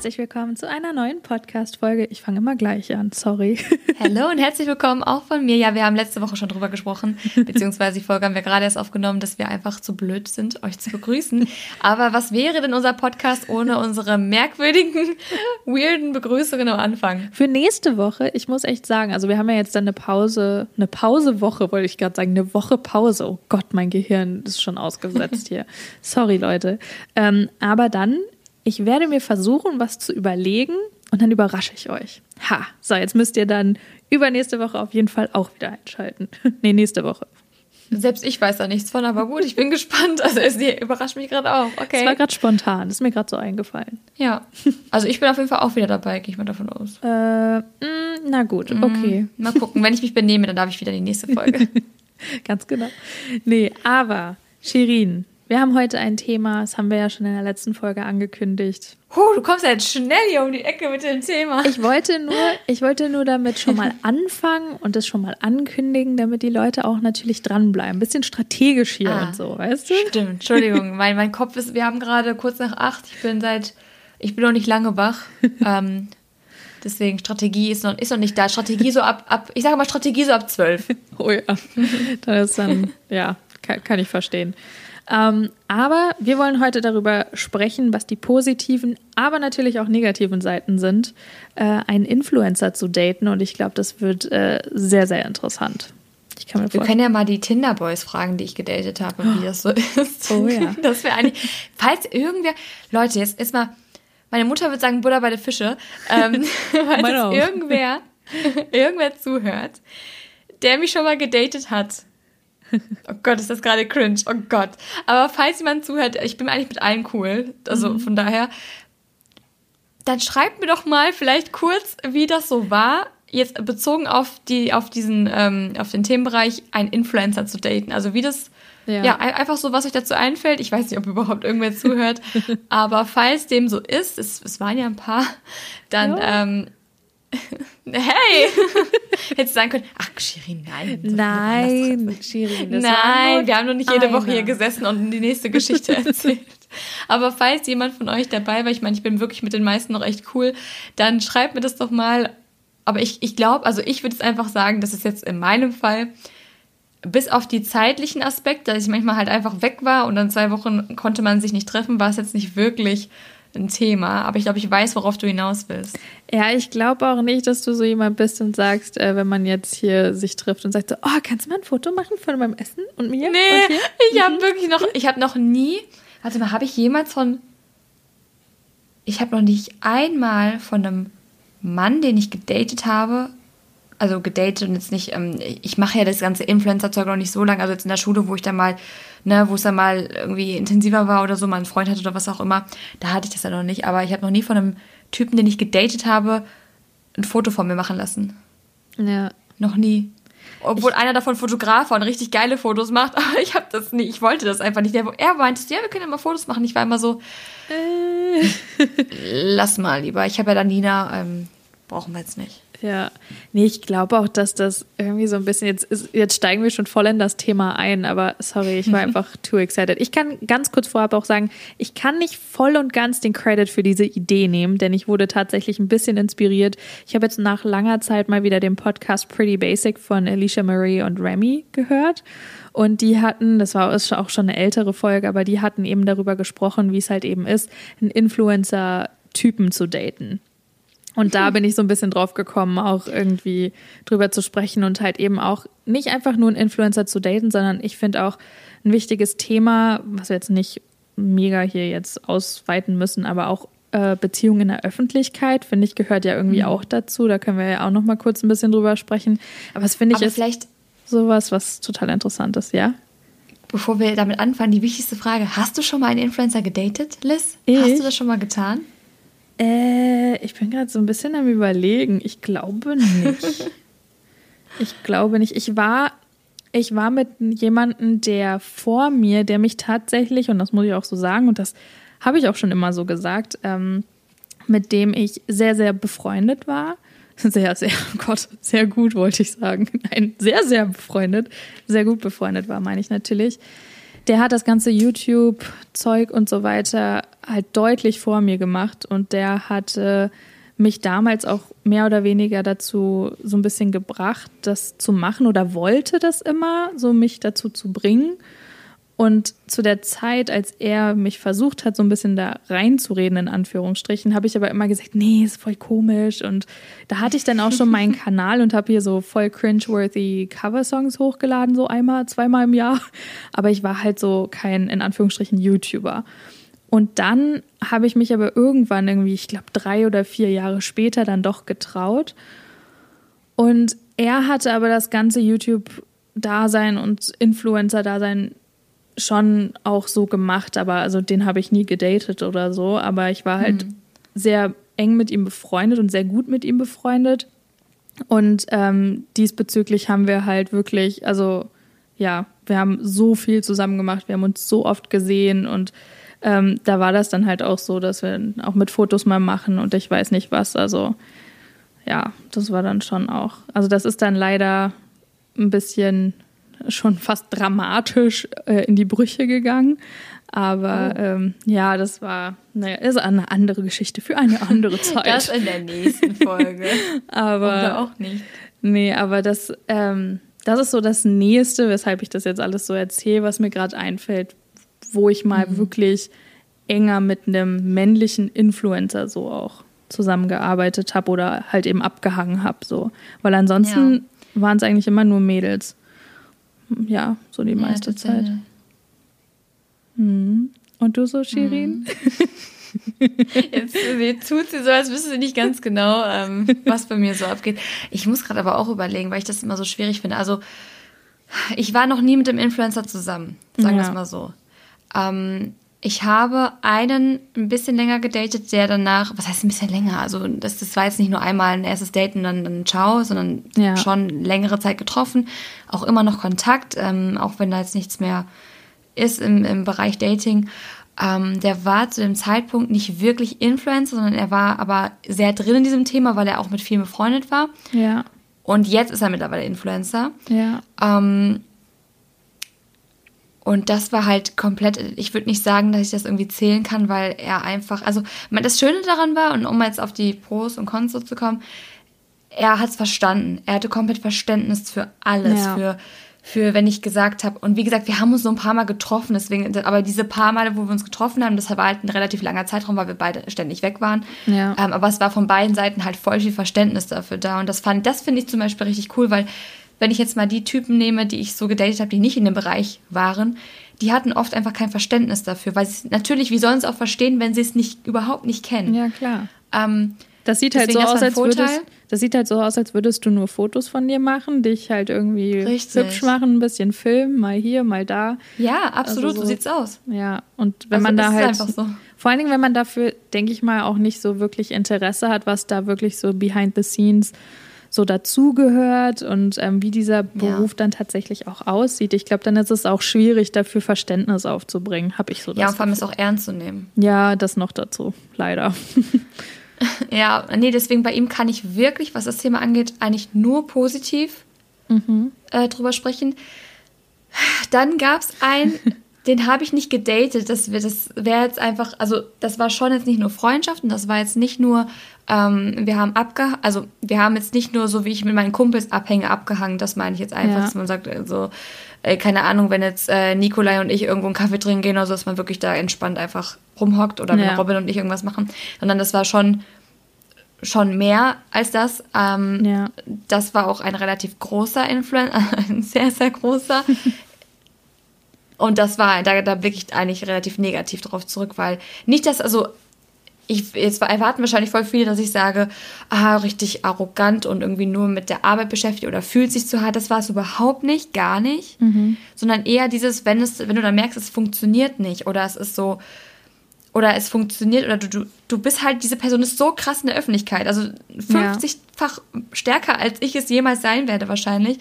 herzlich willkommen zu einer neuen Podcast-Folge. Ich fange immer gleich an, sorry. Hallo und herzlich willkommen auch von mir. Ja, wir haben letzte Woche schon drüber gesprochen, beziehungsweise die Folge haben wir gerade erst aufgenommen, dass wir einfach zu blöd sind, euch zu begrüßen. Aber was wäre denn unser Podcast ohne unsere merkwürdigen, weirden Begrüßungen am Anfang? Für nächste Woche, ich muss echt sagen, also wir haben ja jetzt dann eine Pause, eine Pausewoche, wollte ich gerade sagen, eine Woche Pause. Oh Gott, mein Gehirn ist schon ausgesetzt hier. Sorry, Leute. Ähm, aber dann ich werde mir versuchen, was zu überlegen und dann überrasche ich euch. Ha, so, jetzt müsst ihr dann übernächste Woche auf jeden Fall auch wieder einschalten. nee, nächste Woche. Selbst ich weiß da nichts von, aber gut, ich bin gespannt. Also es überrascht mich gerade auch. Okay. Es war gerade spontan, das ist mir gerade so eingefallen. Ja. Also ich bin auf jeden Fall auch wieder dabei, gehe ich mal davon aus. Äh, mh, mm, na gut, mm, okay. Mal gucken, wenn ich mich benehme, dann darf ich wieder die nächste Folge. Ganz genau. Nee, aber Shirin, wir haben heute ein Thema, das haben wir ja schon in der letzten Folge angekündigt. Oh, du kommst ja jetzt schnell hier um die Ecke mit dem Thema. Ich wollte nur, ich wollte nur damit schon mal anfangen und das schon mal ankündigen, damit die Leute auch natürlich dranbleiben. Ein bisschen strategisch hier ah, und so, weißt du? Stimmt, Entschuldigung. mein, mein Kopf ist, wir haben gerade kurz nach acht. Ich bin seit, ich bin noch nicht lange wach. ähm, deswegen Strategie ist noch, ist noch nicht da. Strategie so ab, ab ich sage mal Strategie so ab zwölf. oh ja. Das ist dann, ja, kann, kann ich verstehen. Ähm, aber wir wollen heute darüber sprechen, was die positiven, aber natürlich auch negativen Seiten sind, äh, einen Influencer zu daten. Und ich glaube, das wird äh, sehr, sehr interessant. Ich kann mir wir können ja mal die Tinder-Boys fragen, die ich gedatet habe, wie das so ist. Oh ja. Das wäre eigentlich, falls irgendwer, Leute, jetzt ist mal, meine Mutter wird sagen, Buddha bei der Fische, ähm, falls irgendwer, irgendwer zuhört, der mich schon mal gedatet hat Oh Gott, ist das gerade cringe. Oh Gott. Aber falls jemand zuhört, ich bin eigentlich mit allen cool. Also mhm. von daher, dann schreibt mir doch mal vielleicht kurz, wie das so war, jetzt bezogen auf die, auf diesen, ähm, auf den Themenbereich, einen Influencer zu daten. Also wie das, ja. ja. einfach so, was euch dazu einfällt. Ich weiß nicht, ob überhaupt irgendwer zuhört. aber falls dem so ist, es, es waren ja ein paar, dann ja. ähm, Hey! Hättest du sagen können, ach, Shirin, nein. Nein, Shirin, das Nein, wir haben noch nicht jede einer. Woche hier gesessen und die nächste Geschichte erzählt. Aber falls jemand von euch dabei war, ich meine, ich bin wirklich mit den meisten noch echt cool, dann schreibt mir das doch mal. Aber ich, ich glaube, also ich würde es einfach sagen, das ist jetzt in meinem Fall, bis auf die zeitlichen Aspekte, dass ich manchmal halt einfach weg war und dann zwei Wochen konnte man sich nicht treffen, war es jetzt nicht wirklich ein Thema, aber ich glaube, ich weiß, worauf du hinaus willst. Ja, ich glaube auch nicht, dass du so jemand bist und sagst, äh, wenn man jetzt hier sich trifft und sagt so, oh, kannst du mal ein Foto machen von meinem Essen und mir? Nee, und ich mhm. habe wirklich noch, ich habe noch nie, warte mal, habe ich jemals von, ich habe noch nicht einmal von einem Mann, den ich gedatet habe, also gedatet und jetzt nicht, ähm, ich mache ja das ganze Influencer-Zeug noch nicht so lange, also jetzt in der Schule, wo ich dann mal, ne, wo es dann mal irgendwie intensiver war oder so, mal einen Freund hatte oder was auch immer, da hatte ich das ja noch nicht, aber ich habe noch nie von einem Typen, den ich gedatet habe, ein Foto von mir machen lassen. Ja. Noch nie. Obwohl ich, einer davon Fotograf war und richtig geile Fotos macht, aber ich habe das nie, ich wollte das einfach nicht. Der, er meinte, ja, wir können ja mal Fotos machen. Ich war immer so, äh. lass mal lieber. Ich habe ja dann Nina, ähm, brauchen wir jetzt nicht. Ja, nee, ich glaube auch, dass das irgendwie so ein bisschen, jetzt, jetzt steigen wir schon voll in das Thema ein, aber sorry, ich war einfach too excited. Ich kann ganz kurz vorab auch sagen, ich kann nicht voll und ganz den Credit für diese Idee nehmen, denn ich wurde tatsächlich ein bisschen inspiriert. Ich habe jetzt nach langer Zeit mal wieder den Podcast Pretty Basic von Alicia Marie und Remy gehört. Und die hatten, das war auch schon eine ältere Folge, aber die hatten eben darüber gesprochen, wie es halt eben ist, einen Influencer-Typen zu daten. Und da bin ich so ein bisschen drauf gekommen, auch irgendwie drüber zu sprechen und halt eben auch nicht einfach nur einen Influencer zu daten, sondern ich finde auch ein wichtiges Thema, was wir jetzt nicht mega hier jetzt ausweiten müssen, aber auch äh, Beziehungen in der Öffentlichkeit, finde ich, gehört ja irgendwie mhm. auch dazu. Da können wir ja auch noch mal kurz ein bisschen drüber sprechen. Aber es finde ich ist vielleicht sowas, was total interessant ist, ja? Bevor wir damit anfangen, die wichtigste Frage: Hast du schon mal einen Influencer gedatet, Liz? Ich? Hast du das schon mal getan? Äh, ich bin gerade so ein bisschen am Überlegen. Ich glaube nicht. ich glaube nicht. Ich war, ich war mit jemandem, der vor mir, der mich tatsächlich, und das muss ich auch so sagen, und das habe ich auch schon immer so gesagt, ähm, mit dem ich sehr, sehr befreundet war. Sehr, sehr, oh Gott, sehr gut wollte ich sagen. Nein, sehr, sehr befreundet. Sehr gut befreundet war, meine ich natürlich der hat das ganze YouTube-Zeug und so weiter halt deutlich vor mir gemacht und der hatte mich damals auch mehr oder weniger dazu so ein bisschen gebracht, das zu machen oder wollte das immer, so mich dazu zu bringen. Und zu der Zeit, als er mich versucht hat, so ein bisschen da reinzureden, in Anführungsstrichen, habe ich aber immer gesagt, nee, ist voll komisch. Und da hatte ich dann auch schon meinen Kanal und habe hier so voll cringeworthy Coversongs hochgeladen, so einmal, zweimal im Jahr. Aber ich war halt so kein, in Anführungsstrichen, YouTuber. Und dann habe ich mich aber irgendwann irgendwie, ich glaube, drei oder vier Jahre später dann doch getraut. Und er hatte aber das ganze YouTube-Dasein und Influencer-Dasein schon auch so gemacht, aber also den habe ich nie gedatet oder so, aber ich war halt mhm. sehr eng mit ihm befreundet und sehr gut mit ihm befreundet. Und ähm, diesbezüglich haben wir halt wirklich, also ja, wir haben so viel zusammen gemacht, wir haben uns so oft gesehen und ähm, da war das dann halt auch so, dass wir auch mit Fotos mal machen und ich weiß nicht was. Also ja, das war dann schon auch. Also das ist dann leider ein bisschen schon fast dramatisch äh, in die Brüche gegangen. Aber oh. ähm, ja, das war, naja, ist eine andere Geschichte für eine andere Zeit. das in der nächsten Folge. aber Oder auch nicht. Nee, aber das, ähm, das ist so das Nächste, weshalb ich das jetzt alles so erzähle, was mir gerade einfällt, wo ich mal mhm. wirklich enger mit einem männlichen Influencer so auch zusammengearbeitet habe oder halt eben abgehangen habe. So. Weil ansonsten ja. waren es eigentlich immer nur Mädels ja, so die meiste ja, Zeit. Hm. Und du so, Shirin? Hm. Jetzt tut sie so, als wüsste sie nicht ganz genau, ähm, was bei mir so abgeht. Ich muss gerade aber auch überlegen, weil ich das immer so schwierig finde. Also, ich war noch nie mit dem Influencer zusammen, sagen wir ja. es mal so. Ähm, ich habe einen ein bisschen länger gedatet, der danach, was heißt ein bisschen länger? Also das, das war jetzt nicht nur einmal ein erstes Date und dann, dann ciao, sondern ja. schon längere Zeit getroffen. Auch immer noch Kontakt, ähm, auch wenn da jetzt nichts mehr ist im, im Bereich Dating. Ähm, der war zu dem Zeitpunkt nicht wirklich Influencer, sondern er war aber sehr drin in diesem Thema, weil er auch mit vielen befreundet war. Ja. Und jetzt ist er mittlerweile Influencer. Ja. Ähm, und das war halt komplett, ich würde nicht sagen, dass ich das irgendwie zählen kann, weil er einfach, also das Schöne daran war, und um jetzt auf die Pros und Cons zu kommen, er hat es verstanden. Er hatte komplett Verständnis für alles, ja. für, für, wenn ich gesagt habe. Und wie gesagt, wir haben uns so ein paar Mal getroffen, deswegen, aber diese paar Male, wo wir uns getroffen haben, das war halt ein relativ langer Zeitraum, weil wir beide ständig weg waren. Ja. Ähm, aber es war von beiden Seiten halt voll viel Verständnis dafür da. Und das fand, das finde ich zum Beispiel richtig cool, weil wenn ich jetzt mal die Typen nehme, die ich so gedatet habe, die nicht in dem Bereich waren, die hatten oft einfach kein Verständnis dafür, weil sie natürlich, wie sollen sie es auch verstehen, wenn sie es nicht überhaupt nicht kennen? Ja, klar. Ähm, das sieht halt so aus, als würdest, das sieht halt so aus, als würdest du nur Fotos von dir machen, dich halt irgendwie Richtig. hübsch machen, ein bisschen filmen, mal hier, mal da. Ja, absolut, also so, so sieht's aus. Ja, und wenn also man da halt so. vor allen Dingen, wenn man dafür, denke ich mal, auch nicht so wirklich Interesse hat, was da wirklich so behind the scenes so dazugehört und ähm, wie dieser Beruf ja. dann tatsächlich auch aussieht. Ich glaube, dann ist es auch schwierig, dafür Verständnis aufzubringen, habe ich so das Ja, vor allem es auch ernst zu nehmen. Ja, das noch dazu, leider. ja, nee, deswegen bei ihm kann ich wirklich, was das Thema angeht, eigentlich nur positiv mhm. äh, drüber sprechen. Dann gab es einen, den habe ich nicht gedatet. Das, das wäre jetzt einfach, also das war schon jetzt nicht nur Freundschaften, das war jetzt nicht nur ähm, wir haben abge also wir haben jetzt nicht nur so, wie ich mit meinen Kumpels abhänge, abgehangen, das meine ich jetzt einfach, ja. dass man sagt, also, äh, keine Ahnung, wenn jetzt äh, Nikolai und ich irgendwo einen Kaffee trinken gehen oder so, dass man wirklich da entspannt einfach rumhockt oder ja. wenn Robin und ich irgendwas machen, sondern das war schon schon mehr als das. Ähm, ja. Das war auch ein relativ großer Influencer, ein sehr, sehr großer. Und das war, da, da blicke ich eigentlich relativ negativ drauf zurück, weil nicht, dass, also ich, jetzt erwarten wahrscheinlich voll viele, dass ich sage, ah, richtig arrogant und irgendwie nur mit der Arbeit beschäftigt oder fühlt sich zu hart. Das war es überhaupt nicht, gar nicht. Mhm. Sondern eher dieses, wenn es, wenn du dann merkst, es funktioniert nicht oder es ist so, oder es funktioniert oder du, du, du bist halt, diese Person ist so krass in der Öffentlichkeit. Also 50-fach ja. stärker, als ich es jemals sein werde, wahrscheinlich.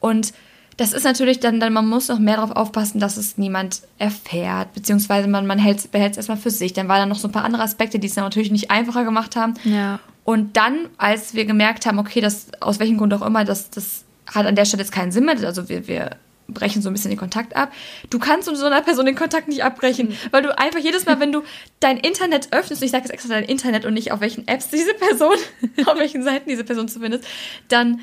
Und das ist natürlich dann, dann, man muss noch mehr darauf aufpassen, dass es niemand erfährt, beziehungsweise man, man behält es erstmal für sich. Dann waren da noch so ein paar andere Aspekte, die es dann natürlich nicht einfacher gemacht haben. Ja. Und dann, als wir gemerkt haben, okay, das, aus welchem Grund auch immer, das, das hat an der Stelle jetzt keinen Sinn mehr, also wir, wir brechen so ein bisschen den Kontakt ab. Du kannst mit so einer Person den Kontakt nicht abbrechen, mhm. weil du einfach jedes Mal, wenn du dein Internet öffnest, und ich sage jetzt extra dein Internet und nicht auf welchen Apps diese Person, auf welchen Seiten diese Person zu findest, dann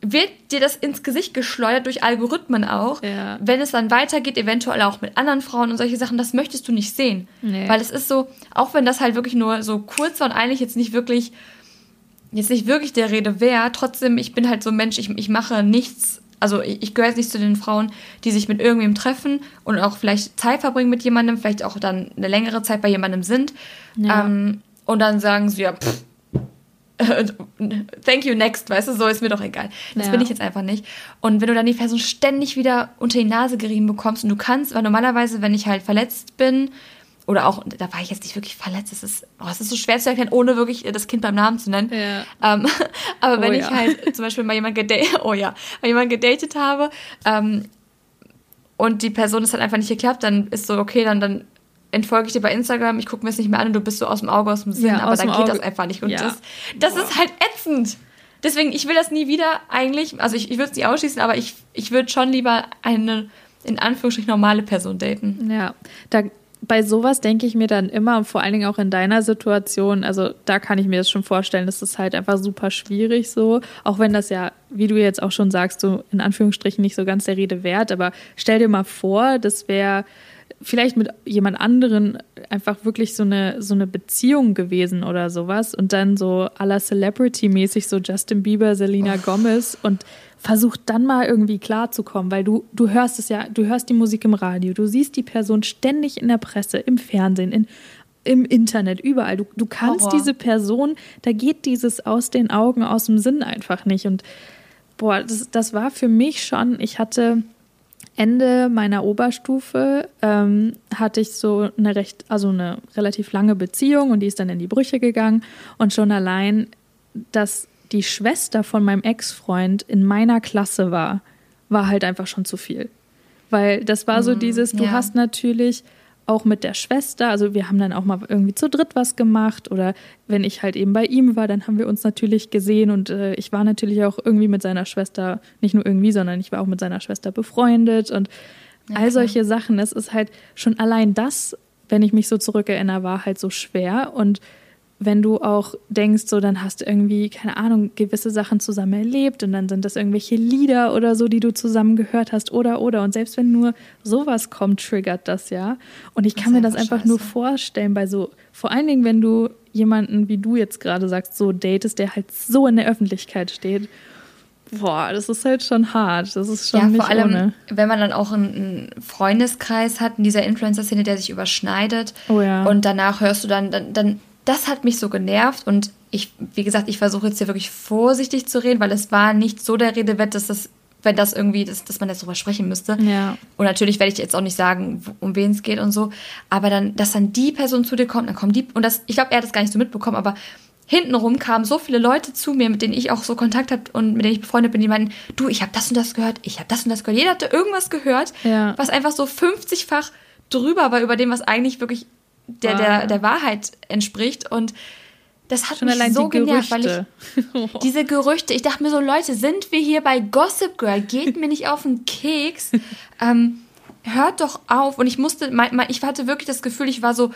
wird dir das ins Gesicht geschleudert durch Algorithmen auch. Ja. Wenn es dann weitergeht, eventuell auch mit anderen Frauen und solche Sachen, das möchtest du nicht sehen. Nee. Weil es ist so, auch wenn das halt wirklich nur so kurz war und eigentlich jetzt nicht wirklich, jetzt nicht wirklich der Rede wäre, trotzdem, ich bin halt so ein Mensch, ich, ich mache nichts, also ich, ich gehöre jetzt nicht zu den Frauen, die sich mit irgendwem treffen und auch vielleicht Zeit verbringen mit jemandem, vielleicht auch dann eine längere Zeit bei jemandem sind. Ja. Ähm, und dann sagen sie ja, pff, thank you next, weißt du, so ist mir doch egal. Das ja. bin ich jetzt einfach nicht. Und wenn du dann die Person ständig wieder unter die Nase gerieben bekommst und du kannst, weil normalerweise, wenn ich halt verletzt bin, oder auch, da war ich jetzt nicht wirklich verletzt, es ist, oh, es ist so schwer zu erklären, ohne wirklich das Kind beim Namen zu nennen. Ja. Ähm, aber oh, wenn ja. ich halt zum Beispiel mal jemand gedatet, oh ja, mal jemand gedatet habe, ähm, und die Person ist halt einfach nicht geklappt, dann ist so, okay, dann, dann entfolge ich dir bei Instagram, ich gucke mir es nicht mehr an und du bist so aus dem Auge, aus dem Sinn, ja, aber dann geht Auge. das einfach nicht. Und ja. das, das ist halt ätzend. Deswegen, ich will das nie wieder eigentlich, also ich, ich würde es nicht ausschließen, aber ich, ich würde schon lieber eine, in Anführungsstrichen, normale Person daten. Ja, da, bei sowas denke ich mir dann immer, vor allen Dingen auch in deiner Situation, also da kann ich mir das schon vorstellen, das ist halt einfach super schwierig so, auch wenn das ja, wie du jetzt auch schon sagst, so in Anführungsstrichen nicht so ganz der Rede wert, aber stell dir mal vor, das wäre vielleicht mit jemand anderen einfach wirklich so eine, so eine Beziehung gewesen oder sowas und dann so aller Celebrity-mäßig so Justin Bieber, Selena oh. Gomez und versucht dann mal irgendwie klarzukommen, weil du, du hörst es ja, du hörst die Musik im Radio, du siehst die Person ständig in der Presse, im Fernsehen, in, im Internet, überall. Du, du kannst Horror. diese Person, da geht dieses aus den Augen, aus dem Sinn einfach nicht. Und boah, das, das war für mich schon, ich hatte Ende meiner Oberstufe ähm, hatte ich so eine recht, also eine relativ lange Beziehung und die ist dann in die Brüche gegangen. Und schon allein, dass die Schwester von meinem Ex-Freund in meiner Klasse war, war halt einfach schon zu viel. Weil das war so mhm, dieses, du ja. hast natürlich auch mit der Schwester. Also wir haben dann auch mal irgendwie zu dritt was gemacht oder wenn ich halt eben bei ihm war, dann haben wir uns natürlich gesehen und äh, ich war natürlich auch irgendwie mit seiner Schwester, nicht nur irgendwie, sondern ich war auch mit seiner Schwester befreundet und ja, all solche Sachen. Das ist halt schon allein das, wenn ich mich so zurückerinnere, war halt so schwer und wenn du auch denkst, so dann hast du irgendwie, keine Ahnung, gewisse Sachen zusammen erlebt und dann sind das irgendwelche Lieder oder so, die du zusammen gehört hast oder oder. Und selbst wenn nur sowas kommt, triggert das ja. Und ich kann mir das einfach scheiße. nur vorstellen, bei so, vor allen Dingen, wenn du jemanden, wie du jetzt gerade sagst, so datest, der halt so in der Öffentlichkeit steht. Boah, das ist halt schon hart. Das ist schon ja, vor allem, ohne. wenn man dann auch einen Freundeskreis hat in dieser Influencer-Szene, der sich überschneidet. Oh ja. Und danach hörst du dann, dann, dann das hat mich so genervt und ich, wie gesagt, ich versuche jetzt hier wirklich vorsichtig zu reden, weil es war nicht so der Rede wert, dass das, wenn das irgendwie, dass, dass man jetzt drüber sprechen müsste. Ja. Und natürlich werde ich jetzt auch nicht sagen, um wen es geht und so. Aber dann, dass dann die Person zu dir kommt, dann kommen die, und das, ich glaube, er hat das gar nicht so mitbekommen, aber hintenrum kamen so viele Leute zu mir, mit denen ich auch so Kontakt habe und mit denen ich befreundet bin, die meinen, du, ich habe das und das gehört, ich habe das und das gehört. Jeder hatte irgendwas gehört, ja. was einfach so 50-fach drüber war über dem, was eigentlich wirklich der, der, der Wahrheit entspricht. Und das hat Schon mich so genervt, weil ich diese Gerüchte, ich dachte mir so, Leute, sind wir hier bei Gossip Girl? Geht mir nicht auf den Keks. Ähm, hört doch auf. Und ich musste, ich hatte wirklich das Gefühl, ich war so,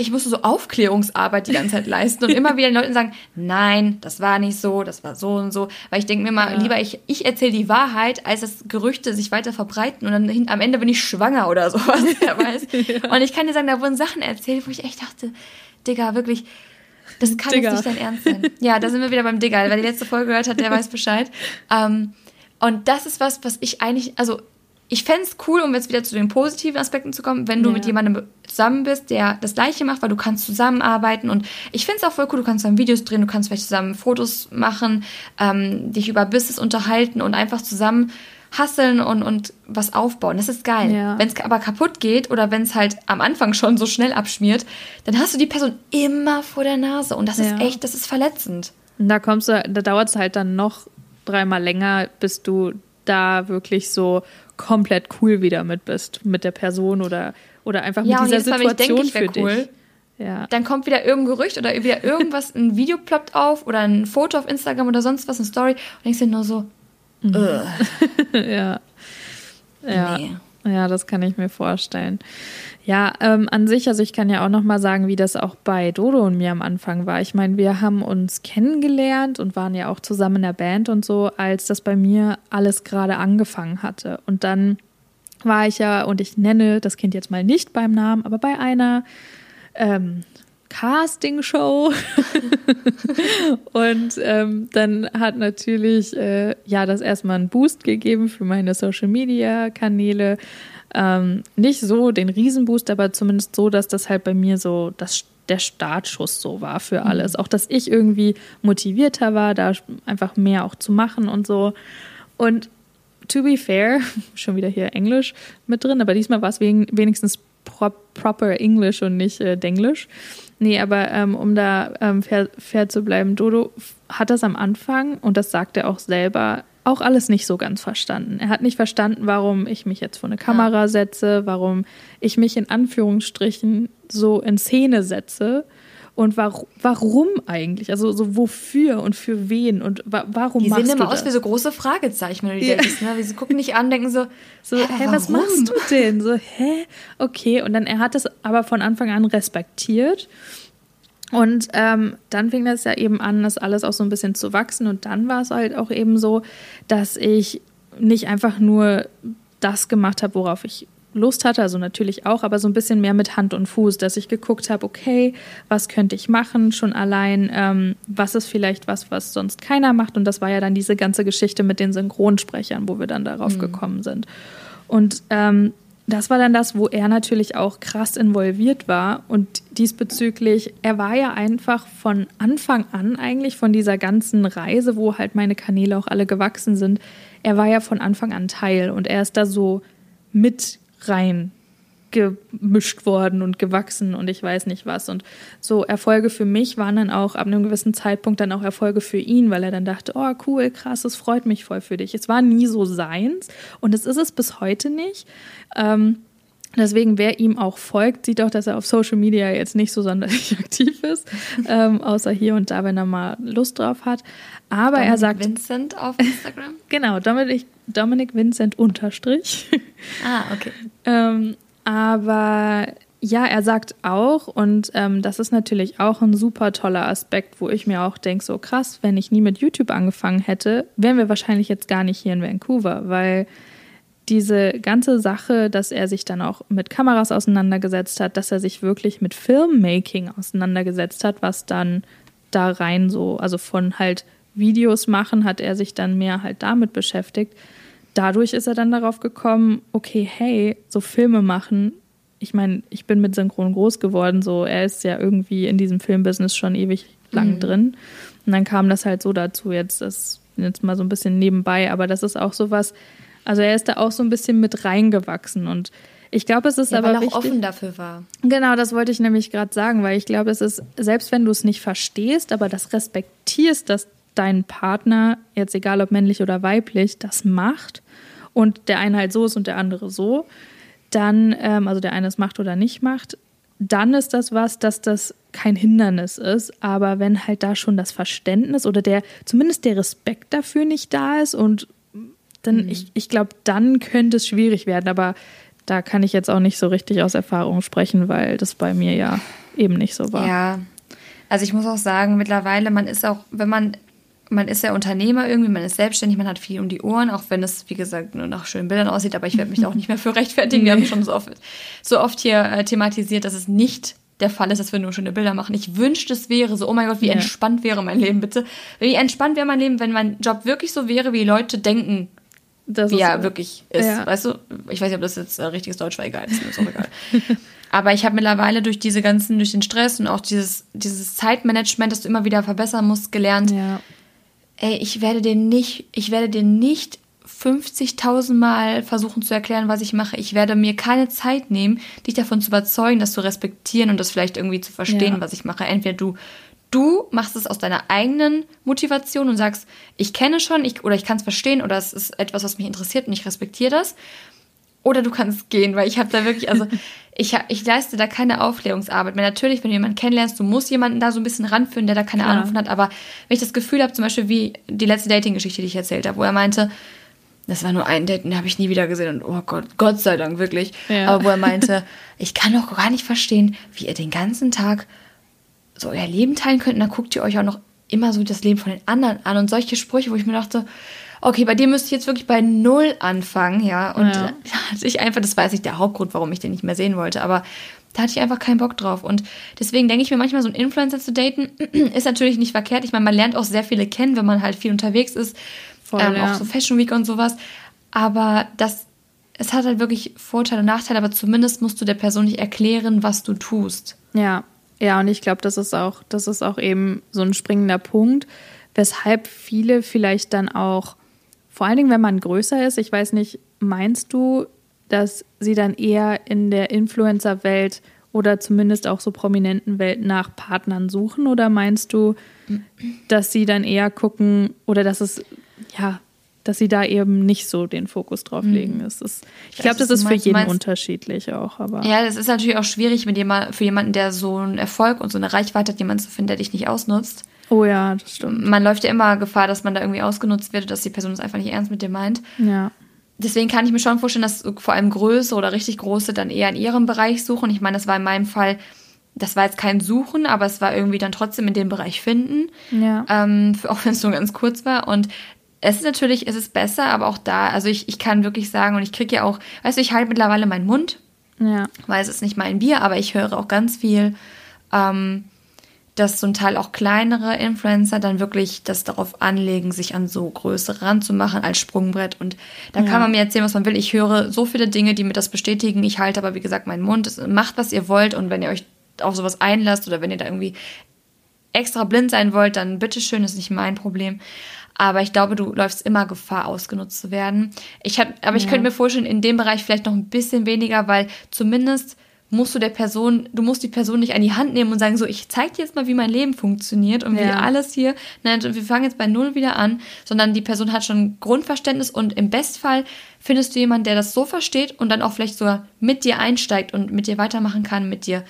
ich musste so Aufklärungsarbeit die ganze Zeit leisten und immer wieder den Leuten sagen, nein, das war nicht so, das war so und so. Weil ich denke mir mal, ja. lieber ich, ich erzähle die Wahrheit, als dass Gerüchte sich weiter verbreiten und dann am Ende bin ich schwanger oder sowas, ja. Und ich kann dir sagen, da wurden Sachen erzählt, wo ich echt dachte, Digga, wirklich, das kann Digga. jetzt nicht dein Ernst sein. Ja, da sind wir wieder beim Digga. Wer die letzte Folge gehört hat, der weiß Bescheid. Ähm, und das ist was, was ich eigentlich, also ich fände es cool, um jetzt wieder zu den positiven Aspekten zu kommen, wenn du ja. mit jemandem zusammen bist, der das Gleiche macht, weil du kannst zusammenarbeiten und ich finde es auch voll cool, du kannst dann Videos drehen, du kannst vielleicht zusammen Fotos machen, ähm, dich über Business unterhalten und einfach zusammen hasseln und, und was aufbauen. Das ist geil. Ja. Wenn es aber kaputt geht oder wenn es halt am Anfang schon so schnell abschmiert, dann hast du die Person immer vor der Nase und das ja. ist echt, das ist verletzend. Und da kommst du, da dauert es halt dann noch dreimal länger, bis du da wirklich so komplett cool wieder mit bist, mit der Person oder, oder einfach ja, mit dieser Situation Mal, ich denk, ich für cool, dich. Ja. Dann kommt wieder irgendein Gerücht oder wieder irgendwas, ein Video ploppt auf oder ein Foto auf Instagram oder sonst was, eine Story und denkst dir nur so, mhm. ja. Ja. Nee. Ja, das kann ich mir vorstellen. Ja, ähm, an sich, also ich kann ja auch noch mal sagen, wie das auch bei Dodo und mir am Anfang war. Ich meine, wir haben uns kennengelernt und waren ja auch zusammen in der Band und so, als das bei mir alles gerade angefangen hatte. Und dann war ich ja, und ich nenne das Kind jetzt mal nicht beim Namen, aber bei einer ähm, Casting-Show. und ähm, dann hat natürlich äh, ja das erstmal einen Boost gegeben für meine Social-Media-Kanäle. Ähm, nicht so den Riesenboost, aber zumindest so, dass das halt bei mir so das, der Startschuss so war für mhm. alles. Mhm. Auch, dass ich irgendwie motivierter war, da einfach mehr auch zu machen und so. Und to be fair, schon wieder hier Englisch mit drin, aber diesmal war es wenigstens pro proper English und nicht äh, Denglisch. Nee, aber ähm, um da ähm, fair, fair zu bleiben, Dodo hat das am Anfang, und das sagt er auch selber, auch alles nicht so ganz verstanden. Er hat nicht verstanden, warum ich mich jetzt vor eine Kamera setze, warum ich mich in Anführungsstrichen so in Szene setze und war, warum eigentlich? Also so wofür und für wen und wa warum die machst du Die sehen immer aus wie so große Fragezeichen, wenn du die ja. denkst, ne? Sie gucken nicht an, denken so, so hä, hä was machst du denn? So, hä? Okay, und dann er hat es aber von Anfang an respektiert. Und ähm, dann fing das ja eben an, das alles auch so ein bisschen zu wachsen. Und dann war es halt auch eben so, dass ich nicht einfach nur das gemacht habe, worauf ich Lust hatte, also natürlich auch, aber so ein bisschen mehr mit Hand und Fuß, dass ich geguckt habe, okay, was könnte ich machen, schon allein, ähm, was ist vielleicht was, was sonst keiner macht. Und das war ja dann diese ganze Geschichte mit den Synchronsprechern, wo wir dann darauf mhm. gekommen sind. Und ähm, das war dann das, wo er natürlich auch krass involviert war. Und diesbezüglich, er war ja einfach von Anfang an eigentlich von dieser ganzen Reise, wo halt meine Kanäle auch alle gewachsen sind, er war ja von Anfang an Teil und er ist da so mit rein gemischt worden und gewachsen und ich weiß nicht was. Und so Erfolge für mich waren dann auch ab einem gewissen Zeitpunkt dann auch Erfolge für ihn, weil er dann dachte, oh cool, krass, es freut mich voll für dich. Es war nie so seins und es ist es bis heute nicht. Ähm, deswegen, wer ihm auch folgt, sieht auch, dass er auf Social Media jetzt nicht so sonderlich aktiv ist, ähm, außer hier und da, wenn er mal Lust drauf hat. Aber Dominic er sagt. Vincent auf Instagram? genau, Dominik, Dominik Vincent unterstrich. Ah, okay. ähm, aber ja, er sagt auch, und ähm, das ist natürlich auch ein super toller Aspekt, wo ich mir auch denke, so krass, wenn ich nie mit YouTube angefangen hätte, wären wir wahrscheinlich jetzt gar nicht hier in Vancouver, weil diese ganze Sache, dass er sich dann auch mit Kameras auseinandergesetzt hat, dass er sich wirklich mit Filmmaking auseinandergesetzt hat, was dann da rein so, also von halt Videos machen, hat er sich dann mehr halt damit beschäftigt. Dadurch ist er dann darauf gekommen, okay, hey, so Filme machen. Ich meine, ich bin mit Synchron groß geworden, so er ist ja irgendwie in diesem Filmbusiness schon ewig lang mhm. drin. Und dann kam das halt so dazu, jetzt das jetzt mal so ein bisschen nebenbei, aber das ist auch so was, also er ist da auch so ein bisschen mit reingewachsen und ich glaube, es ist ja, aber weil er auch offen dafür war. Genau, das wollte ich nämlich gerade sagen, weil ich glaube, es ist selbst wenn du es nicht verstehst, aber das respektierst, dass dein Partner, jetzt egal ob männlich oder weiblich, das macht und der eine halt so ist und der andere so, dann, ähm, also der eine es macht oder nicht macht, dann ist das was, dass das kein Hindernis ist. Aber wenn halt da schon das Verständnis oder der, zumindest der Respekt dafür nicht da ist und dann, mhm. ich, ich glaube, dann könnte es schwierig werden. Aber da kann ich jetzt auch nicht so richtig aus Erfahrung sprechen, weil das bei mir ja eben nicht so war. Ja, also ich muss auch sagen, mittlerweile, man ist auch, wenn man man ist ja Unternehmer irgendwie, man ist selbstständig, man hat viel um die Ohren, auch wenn es, wie gesagt, nur nach schönen Bildern aussieht, aber ich werde mich da auch nicht mehr für rechtfertigen. Wir haben schon so oft, so oft hier äh, thematisiert, dass es nicht der Fall ist, dass wir nur schöne Bilder machen. Ich wünschte, es wäre so, oh mein Gott, wie ja. entspannt wäre mein Leben, bitte. Wie entspannt wäre mein Leben, wenn mein Job wirklich so wäre, wie Leute denken, das er so. wirklich ist. Ja. Weißt du, ich weiß nicht, ob das jetzt äh, richtiges Deutsch war, egal, ist mir so egal. Aber ich habe mittlerweile durch diese ganzen, durch den Stress und auch dieses, dieses Zeitmanagement, das du immer wieder verbessern musst, gelernt, ja ey, ich werde dir nicht, ich werde dir nicht 50.000 Mal versuchen zu erklären, was ich mache. Ich werde mir keine Zeit nehmen, dich davon zu überzeugen, das zu respektieren und das vielleicht irgendwie zu verstehen, ja. was ich mache. Entweder du, du machst es aus deiner eigenen Motivation und sagst, ich kenne schon, ich, oder ich kann es verstehen, oder es ist etwas, was mich interessiert und ich respektiere das. Oder du kannst gehen, weil ich habe da wirklich, also ich, ich leiste da keine Aufklärungsarbeit mehr. Natürlich, wenn du jemanden kennenlernst, du musst jemanden da so ein bisschen ranführen, der da keine Klar. Ahnung von hat. Aber wenn ich das Gefühl habe, zum Beispiel wie die letzte Dating-Geschichte, die ich erzählt habe, wo er meinte, das war nur ein Date, den habe ich nie wieder gesehen und oh Gott, Gott sei Dank wirklich. Ja. Aber wo er meinte, ich kann doch gar nicht verstehen, wie ihr den ganzen Tag so euer Leben teilen könnt und dann guckt ihr euch auch noch immer so das Leben von den anderen an und solche Sprüche, wo ich mir dachte, okay, bei dir müsste ich jetzt wirklich bei Null anfangen, ja. Und ja. da hatte ich einfach, das weiß ich der Hauptgrund, warum ich den nicht mehr sehen wollte, aber da hatte ich einfach keinen Bock drauf. Und deswegen denke ich mir manchmal, so einen Influencer zu daten, ist natürlich nicht verkehrt. Ich meine, man lernt auch sehr viele kennen, wenn man halt viel unterwegs ist. Voll, ähm, ja. Auch so Fashion Week und sowas. Aber das, es hat halt wirklich Vorteile und Nachteile, aber zumindest musst du der Person nicht erklären, was du tust. Ja, ja, und ich glaube, das ist auch, das ist auch eben so ein springender Punkt, weshalb viele vielleicht dann auch, vor allen Dingen, wenn man größer ist, ich weiß nicht, meinst du, dass sie dann eher in der Influencer-Welt oder zumindest auch so prominenten Welt nach Partnern suchen? Oder meinst du, dass sie dann eher gucken oder dass es, ja, dass sie da eben nicht so den Fokus drauf mhm. legen. Es ist, ich glaube, das ist für jeden meinst, unterschiedlich auch. Aber ja, das ist natürlich auch schwierig mit jemand, für jemanden, der so einen Erfolg und so eine Reichweite hat, jemanden zu finden, der dich nicht ausnutzt. Oh ja, das stimmt. Man läuft ja immer Gefahr, dass man da irgendwie ausgenutzt wird, dass die Person es einfach nicht ernst mit dir meint. Ja. Deswegen kann ich mir schon vorstellen, dass vor allem Größe oder richtig große dann eher in ihrem Bereich suchen. Ich meine, das war in meinem Fall, das war jetzt kein Suchen, aber es war irgendwie dann trotzdem in dem Bereich finden. Ja. Ähm, auch wenn es nur ganz kurz war. Und es ist natürlich, es ist besser, aber auch da, also ich, ich kann wirklich sagen, und ich kriege ja auch, weißt du, ich halte mittlerweile meinen Mund, ja. weil es ist nicht mein Bier, aber ich höre auch ganz viel, ähm, dass zum Teil auch kleinere Influencer dann wirklich das darauf anlegen, sich an so größere ranzumachen als Sprungbrett. Und da ja. kann man mir erzählen, was man will. Ich höre so viele Dinge, die mir das bestätigen. Ich halte aber, wie gesagt, meinen Mund. Macht, was ihr wollt. Und wenn ihr euch auf sowas einlasst oder wenn ihr da irgendwie extra blind sein wollt, dann bitteschön, ist nicht mein Problem. Aber ich glaube, du läufst immer Gefahr, ausgenutzt zu werden. Ich hab, aber ich könnte mir vorstellen, in dem Bereich vielleicht noch ein bisschen weniger, weil zumindest musst du der Person, du musst die Person nicht an die Hand nehmen und sagen, so, ich zeig dir jetzt mal, wie mein Leben funktioniert und ja. wie alles hier, nein, wir fangen jetzt bei Null wieder an, sondern die Person hat schon Grundverständnis und im Bestfall findest du jemanden, der das so versteht und dann auch vielleicht sogar mit dir einsteigt und mit dir weitermachen kann, mit dir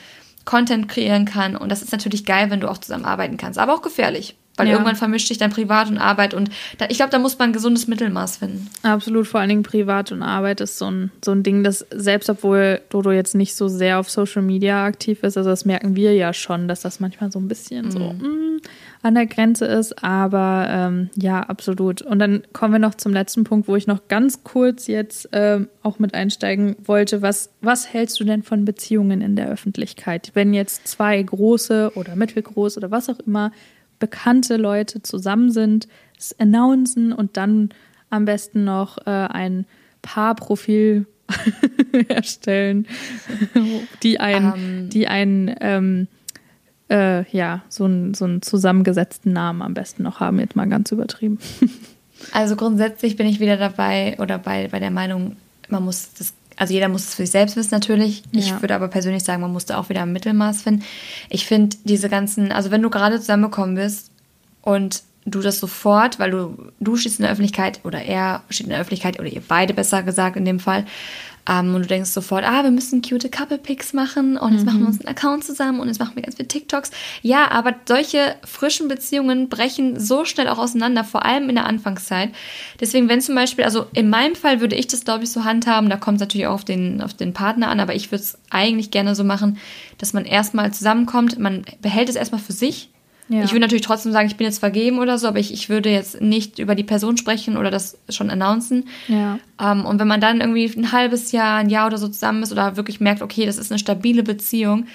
Content kreieren kann. Und das ist natürlich geil, wenn du auch zusammen arbeiten kannst, aber auch gefährlich. Weil ja. irgendwann vermischt sich dann Privat und Arbeit und da, ich glaube, da muss man ein gesundes Mittelmaß finden. Absolut, vor allen Dingen Privat und Arbeit ist so ein, so ein Ding, das selbst obwohl Dodo jetzt nicht so sehr auf Social Media aktiv ist, also das merken wir ja schon, dass das manchmal so ein bisschen mhm. so mm, mh, an der Grenze ist, aber ähm, ja, absolut. Und dann kommen wir noch zum letzten Punkt, wo ich noch ganz kurz jetzt ähm, auch mit einsteigen wollte. Was, was hältst du denn von Beziehungen in der Öffentlichkeit? Wenn jetzt zwei große oder mittelgroße oder was auch immer bekannte Leute zusammen sind, es announcen und dann am besten noch äh, ein Paarprofil erstellen, die ein, um. Ähm. die ein ähm, äh, ja, so, ein, so einen zusammengesetzten Namen am besten noch haben, jetzt mal ganz übertrieben. also grundsätzlich bin ich wieder dabei oder bei, bei der Meinung, man muss das also jeder muss es für sich selbst wissen natürlich. Ja. Ich würde aber persönlich sagen, man muss da auch wieder ein Mittelmaß finden. Ich finde diese ganzen, also wenn du gerade zusammengekommen bist und du das sofort, weil du, du stehst in der Öffentlichkeit oder er steht in der Öffentlichkeit oder ihr beide besser gesagt in dem Fall ähm, und du denkst sofort, ah, wir müssen cute Couple-Pics machen und jetzt mhm. machen wir uns einen Account zusammen und jetzt machen wir ganz viele TikToks. Ja, aber solche frischen Beziehungen brechen so schnell auch auseinander, vor allem in der Anfangszeit. Deswegen, wenn zum Beispiel, also in meinem Fall würde ich das, glaube ich, so handhaben, da kommt es natürlich auch auf den, auf den Partner an, aber ich würde es eigentlich gerne so machen, dass man erstmal zusammenkommt, man behält es erstmal für sich ja. Ich würde natürlich trotzdem sagen, ich bin jetzt vergeben oder so, aber ich, ich würde jetzt nicht über die Person sprechen oder das schon announcen. Ja. Ähm, und wenn man dann irgendwie ein halbes Jahr, ein Jahr oder so zusammen ist oder wirklich merkt, okay, das ist eine stabile Beziehung,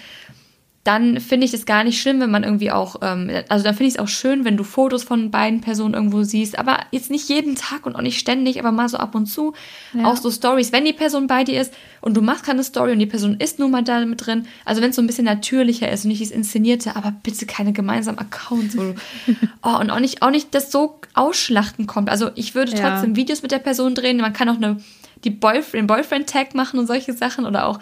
dann finde ich es gar nicht schlimm, wenn man irgendwie auch, ähm, also dann finde ich es auch schön, wenn du Fotos von beiden Personen irgendwo siehst, aber jetzt nicht jeden Tag und auch nicht ständig, aber mal so ab und zu. Ja. Auch so Stories, wenn die Person bei dir ist und du machst keine Story und die Person ist nun mal da mit drin, also wenn es so ein bisschen natürlicher ist und nicht dieses Inszenierte, aber bitte keine gemeinsamen Accounts. Wo, oh, und auch nicht, auch nicht, dass so Ausschlachten kommt. Also ich würde trotzdem ja. Videos mit der Person drehen, man kann auch eine die Boyfriend, Boyfriend-Tag machen und solche Sachen oder auch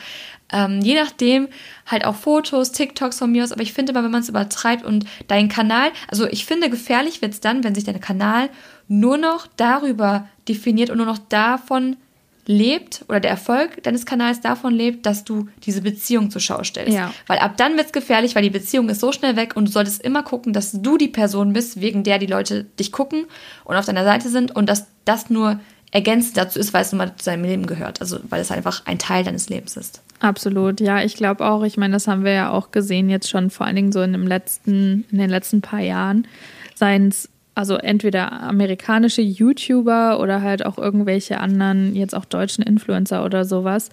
ähm, je nachdem, halt auch Fotos, TikToks von mir aus, aber ich finde mal, wenn man es übertreibt und dein Kanal, also ich finde, gefährlich wird es dann, wenn sich dein Kanal nur noch darüber definiert und nur noch davon lebt oder der Erfolg deines Kanals davon lebt, dass du diese Beziehung zur Schau stellst. Ja. Weil ab dann wird es gefährlich, weil die Beziehung ist so schnell weg und du solltest immer gucken, dass du die Person bist, wegen der die Leute dich gucken und auf deiner Seite sind und dass das nur ergänzend dazu ist, weil es nun mal zu seinem Leben gehört. Also weil es einfach ein Teil deines Lebens ist. Absolut, ja, ich glaube auch. Ich meine, das haben wir ja auch gesehen jetzt schon, vor allen Dingen so in, dem letzten, in den letzten paar Jahren. Seien es also entweder amerikanische YouTuber oder halt auch irgendwelche anderen, jetzt auch deutschen Influencer oder sowas,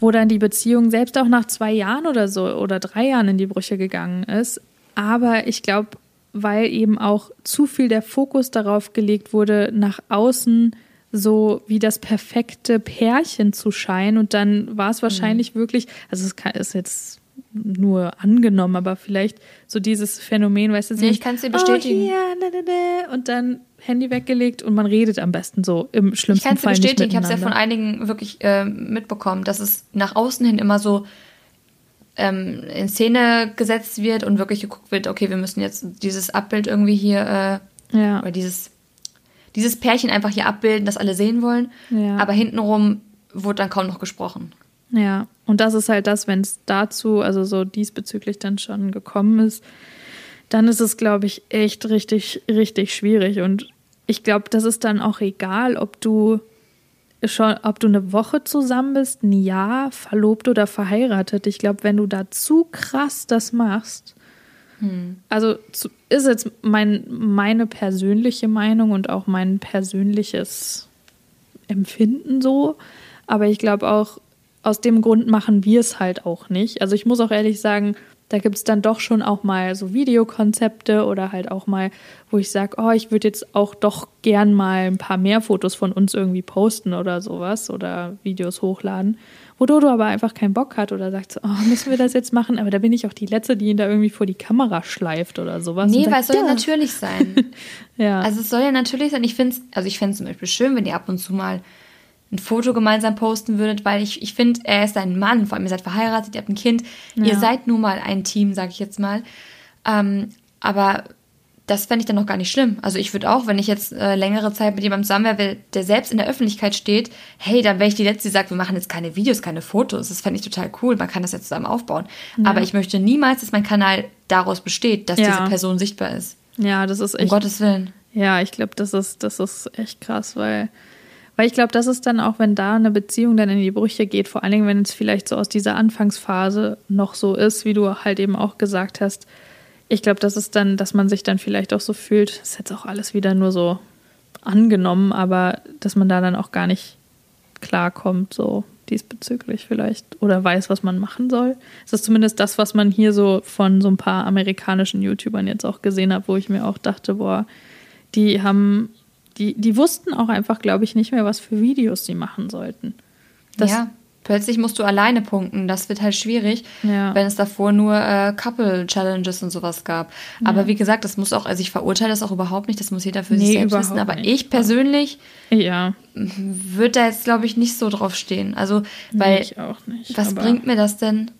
wo dann die Beziehung selbst auch nach zwei Jahren oder so oder drei Jahren in die Brüche gegangen ist. Aber ich glaube, weil eben auch zu viel der Fokus darauf gelegt wurde, nach außen so wie das perfekte Pärchen zu scheinen. Und dann war es wahrscheinlich mhm. wirklich, also es ist jetzt nur angenommen, aber vielleicht so dieses Phänomen, weißt du, nee, ich kann es dir bestätigen. Oh, hier, da, da, da, und dann Handy weggelegt und man redet am besten so im schlimmsten Fall. Ich kann es dir bestätigen, ich habe es ja von einigen wirklich äh, mitbekommen, dass es nach außen hin immer so ähm, in Szene gesetzt wird und wirklich geguckt wird, okay, wir müssen jetzt dieses Abbild irgendwie hier äh, ja. oder dieses dieses Pärchen einfach hier abbilden, das alle sehen wollen. Ja. Aber hintenrum wurde dann kaum noch gesprochen. Ja, und das ist halt das, wenn es dazu, also so diesbezüglich dann schon gekommen ist, dann ist es, glaube ich, echt richtig, richtig schwierig. Und ich glaube, das ist dann auch egal, ob du schon, ob du eine Woche zusammen bist, ein Jahr, verlobt oder verheiratet. Ich glaube, wenn du da zu krass das machst, hm. Also ist jetzt mein, meine persönliche Meinung und auch mein persönliches Empfinden so. Aber ich glaube auch, aus dem Grund machen wir es halt auch nicht. Also ich muss auch ehrlich sagen, da gibt es dann doch schon auch mal so Videokonzepte oder halt auch mal, wo ich sage, oh, ich würde jetzt auch doch gern mal ein paar mehr Fotos von uns irgendwie posten oder sowas oder Videos hochladen wo Dodo aber einfach keinen Bock hat oder sagt so, oh, müssen wir das jetzt machen? Aber da bin ich auch die Letzte, die ihn da irgendwie vor die Kamera schleift oder sowas. Nee, weil es soll ja natürlich sein. ja. Also es soll ja natürlich sein. Ich finde es, also ich fände es zum Beispiel schön, wenn ihr ab und zu mal ein Foto gemeinsam posten würdet, weil ich, ich finde, er ist ein Mann, vor allem ihr seid verheiratet, ihr habt ein Kind, ja. ihr seid nun mal ein Team, sage ich jetzt mal. Ähm, aber das fände ich dann noch gar nicht schlimm. Also ich würde auch, wenn ich jetzt äh, längere Zeit mit jemandem zusammen wäre, der selbst in der Öffentlichkeit steht, hey, dann wäre ich die Letzte, die sagt, wir machen jetzt keine Videos, keine Fotos. Das fände ich total cool. Man kann das jetzt zusammen aufbauen. Ja. Aber ich möchte niemals, dass mein Kanal daraus besteht, dass ja. diese Person sichtbar ist. Ja, das ist echt. Um Gottes Willen. Ja, ich glaube, das ist, das ist echt krass, weil, weil ich glaube, das ist dann auch, wenn da eine Beziehung dann in die Brüche geht, vor allen Dingen, wenn es vielleicht so aus dieser Anfangsphase noch so ist, wie du halt eben auch gesagt hast, ich glaube, das ist dann, dass man sich dann vielleicht auch so fühlt, das ist jetzt auch alles wieder nur so angenommen, aber dass man da dann auch gar nicht klarkommt, so diesbezüglich vielleicht oder weiß, was man machen soll. Es ist zumindest das, was man hier so von so ein paar amerikanischen YouTubern jetzt auch gesehen hat, wo ich mir auch dachte, boah, die haben, die, die wussten auch einfach, glaube ich, nicht mehr, was für Videos sie machen sollten. Das, ja. Plötzlich musst du alleine punkten. Das wird halt schwierig, ja. wenn es davor nur äh, Couple-Challenges und sowas gab. Ja. Aber wie gesagt, das muss auch, also ich verurteile das auch überhaupt nicht, das muss jeder für nee, sich selbst wissen. Aber nicht. ich persönlich ja. würde da jetzt, glaube ich, nicht so drauf stehen. Also, weil, nee, ich auch nicht, was bringt mir das denn?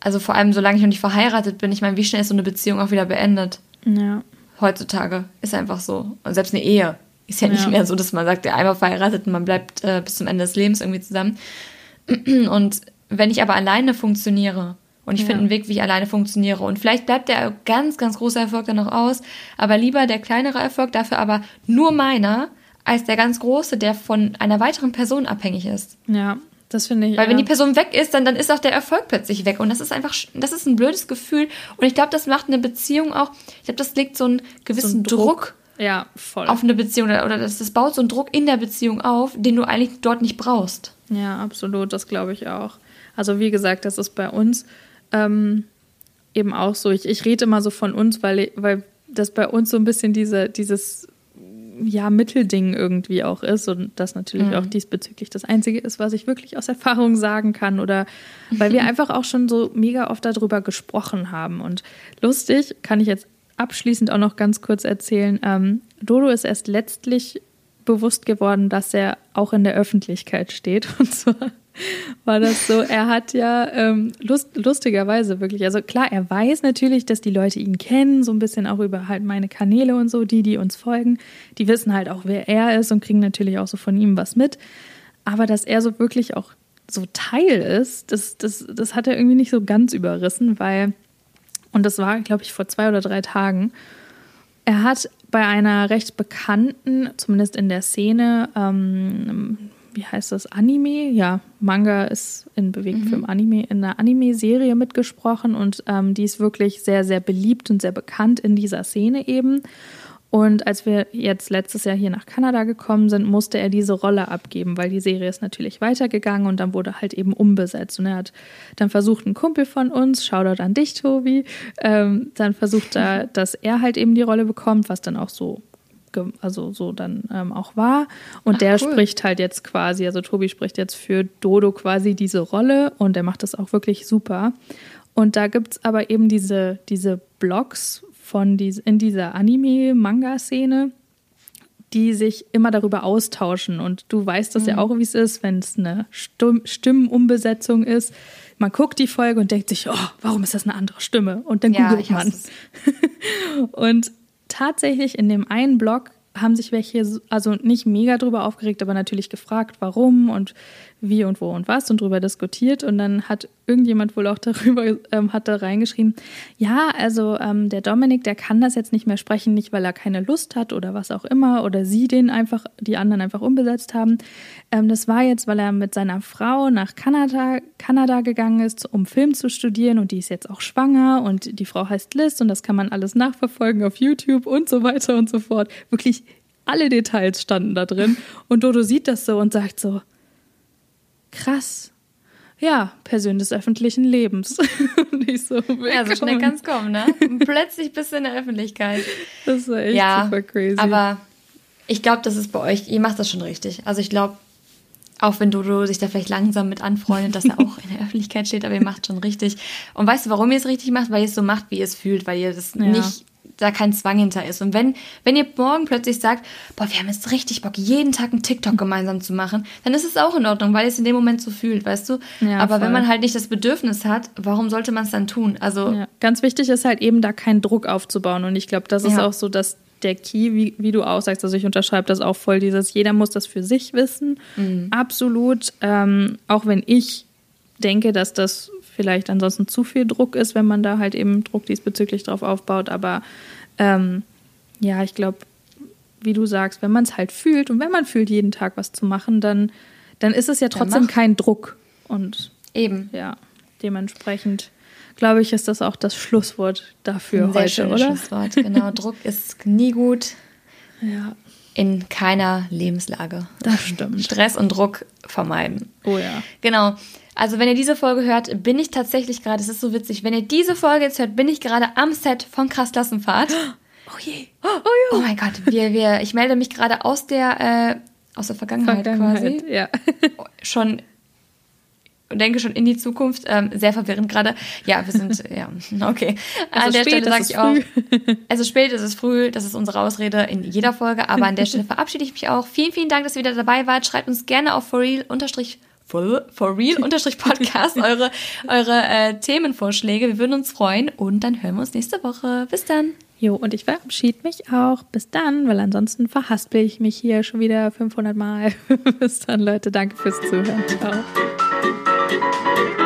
Also vor allem, solange ich noch nicht verheiratet bin, ich meine, wie schnell ist so eine Beziehung auch wieder beendet? Ja. Heutzutage ist einfach so. Und selbst eine Ehe ist ja nicht ja. mehr so, dass man sagt, ja, einmal verheiratet und man bleibt äh, bis zum Ende des Lebens irgendwie zusammen. Und wenn ich aber alleine funktioniere und ich ja. finde einen Weg, wie ich alleine funktioniere und vielleicht bleibt der ganz, ganz große Erfolg dann noch aus, aber lieber der kleinere Erfolg, dafür aber nur meiner, als der ganz große, der von einer weiteren Person abhängig ist. Ja, das finde ich. Weil ja. wenn die Person weg ist, dann, dann ist auch der Erfolg plötzlich weg. Und das ist einfach, das ist ein blödes Gefühl. Und ich glaube, das macht eine Beziehung auch, ich glaube, das legt so einen gewissen so ein Druck, Druck ja, voll. auf eine Beziehung oder, das, das baut so einen Druck in der Beziehung auf, den du eigentlich dort nicht brauchst. Ja, absolut, das glaube ich auch. Also wie gesagt, das ist bei uns ähm, eben auch so. Ich, ich rede immer so von uns, weil, weil das bei uns so ein bisschen diese, dieses ja, Mittelding irgendwie auch ist und das natürlich mhm. auch diesbezüglich das Einzige ist, was ich wirklich aus Erfahrung sagen kann oder weil wir einfach auch schon so mega oft darüber gesprochen haben. Und lustig kann ich jetzt abschließend auch noch ganz kurz erzählen, ähm, Dodo ist erst letztlich bewusst geworden, dass er auch in der Öffentlichkeit steht. Und zwar war das so, er hat ja ähm, lust, lustigerweise wirklich, also klar, er weiß natürlich, dass die Leute ihn kennen, so ein bisschen auch über halt meine Kanäle und so, die, die uns folgen, die wissen halt auch, wer er ist und kriegen natürlich auch so von ihm was mit. Aber dass er so wirklich auch so Teil ist, das, das, das hat er irgendwie nicht so ganz überrissen, weil, und das war, glaube ich, vor zwei oder drei Tagen, er hat bei einer recht bekannten, zumindest in der Szene, ähm, wie heißt das, Anime? Ja, Manga ist in Bewegtfilm mhm. Anime, in einer Anime-Serie mitgesprochen und ähm, die ist wirklich sehr, sehr beliebt und sehr bekannt in dieser Szene eben. Und als wir jetzt letztes Jahr hier nach Kanada gekommen sind, musste er diese Rolle abgeben, weil die Serie ist natürlich weitergegangen und dann wurde halt eben umbesetzt. Und er hat dann versucht, ein Kumpel von uns, Shoutout an dich, Tobi, ähm, dann versucht er, dass er halt eben die Rolle bekommt, was dann auch so also so dann ähm, auch war. Und Ach, der cool. spricht halt jetzt quasi, also Tobi spricht jetzt für Dodo quasi diese Rolle und der macht das auch wirklich super. Und da gibt es aber eben diese, diese Blogs von dies, in dieser Anime-Manga-Szene, die sich immer darüber austauschen. Und du weißt das mhm. ja auch, wie es ist, wenn es eine Stimm Stimmenumbesetzung ist. Man guckt die Folge und denkt sich, oh, warum ist das eine andere Stimme? Und dann ja, googelt man. und tatsächlich in dem einen Blog haben sich welche, also nicht mega drüber aufgeregt, aber natürlich gefragt, warum und wie und wo und was und drüber diskutiert. Und dann hat irgendjemand wohl auch darüber, ähm, hat da reingeschrieben, ja, also ähm, der Dominik, der kann das jetzt nicht mehr sprechen, nicht weil er keine Lust hat oder was auch immer oder sie den einfach, die anderen einfach umbesetzt haben. Ähm, das war jetzt, weil er mit seiner Frau nach Kanada, Kanada gegangen ist, um Film zu studieren und die ist jetzt auch schwanger und die Frau heißt Liz und das kann man alles nachverfolgen auf YouTube und so weiter und so fort. Wirklich alle Details standen da drin und Dodo sieht das so und sagt so, krass. Ja, Person des öffentlichen Lebens. und ich so, willkommen. Ja, so schnell kann es kommen, ne? Plötzlich bist du in der Öffentlichkeit. Das ist echt ja, super crazy. Aber ich glaube, das ist bei euch, ihr macht das schon richtig. Also ich glaube, auch wenn Dodo sich da vielleicht langsam mit anfreundet, dass er auch in der Öffentlichkeit steht, aber ihr macht schon richtig. Und weißt du, warum ihr es richtig macht? Weil ihr es so macht, wie ihr es fühlt, weil ihr das ja. nicht da kein Zwang hinter ist. Und wenn, wenn ihr morgen plötzlich sagt, boah, wir haben jetzt richtig Bock, jeden Tag einen TikTok gemeinsam zu machen, dann ist es auch in Ordnung, weil ihr es in dem Moment so fühlt, weißt du? Ja, Aber voll. wenn man halt nicht das Bedürfnis hat, warum sollte man es dann tun? Also ja. ganz wichtig ist halt eben da keinen Druck aufzubauen. Und ich glaube, das ist ja. auch so, dass der Key, wie, wie du auch sagst, also ich unterschreibe das auch voll, dieses, jeder muss das für sich wissen. Mhm. Absolut. Ähm, auch wenn ich denke, dass das vielleicht ansonsten zu viel Druck ist, wenn man da halt eben Druck diesbezüglich drauf aufbaut. Aber ähm, ja, ich glaube, wie du sagst, wenn man es halt fühlt und wenn man fühlt, jeden Tag was zu machen, dann, dann ist es ja trotzdem kein Druck. Und eben. Ja, dementsprechend glaube ich, ist das auch das Schlusswort dafür Ein sehr heute, oder? Schlusswort, genau. Druck ist nie gut. Ja. In keiner Lebenslage. Das stimmt. Stress und Druck vermeiden. Oh ja. Genau. Also wenn ihr diese Folge hört, bin ich tatsächlich gerade, es ist so witzig, wenn ihr diese Folge jetzt hört, bin ich gerade am Set von Krass Klassenfahrt. Oh je. Oh, oh, oh mein Gott, wir, wir, ich melde mich gerade aus der, äh, aus der Vergangenheit, Vergangenheit quasi. Ja. schon denke schon in die Zukunft. Ähm, sehr verwirrend gerade. Ja, wir sind, ja, okay. Also an der Stelle sage ich auch, es ist spät, es ist früh, das ist unsere Ausrede in jeder Folge, aber an der Stelle verabschiede ich mich auch. Vielen, vielen Dank, dass ihr wieder dabei wart. Schreibt uns gerne auf for real unterstrich for, for real unterstrich Podcast eure, eure äh, Themenvorschläge. Wir würden uns freuen und dann hören wir uns nächste Woche. Bis dann. Jo, und ich verabschiede mich auch. Bis dann, weil ansonsten verhaspel ich mich hier schon wieder 500 Mal. Bis dann, Leute. Danke fürs Zuhören. Ciao. Música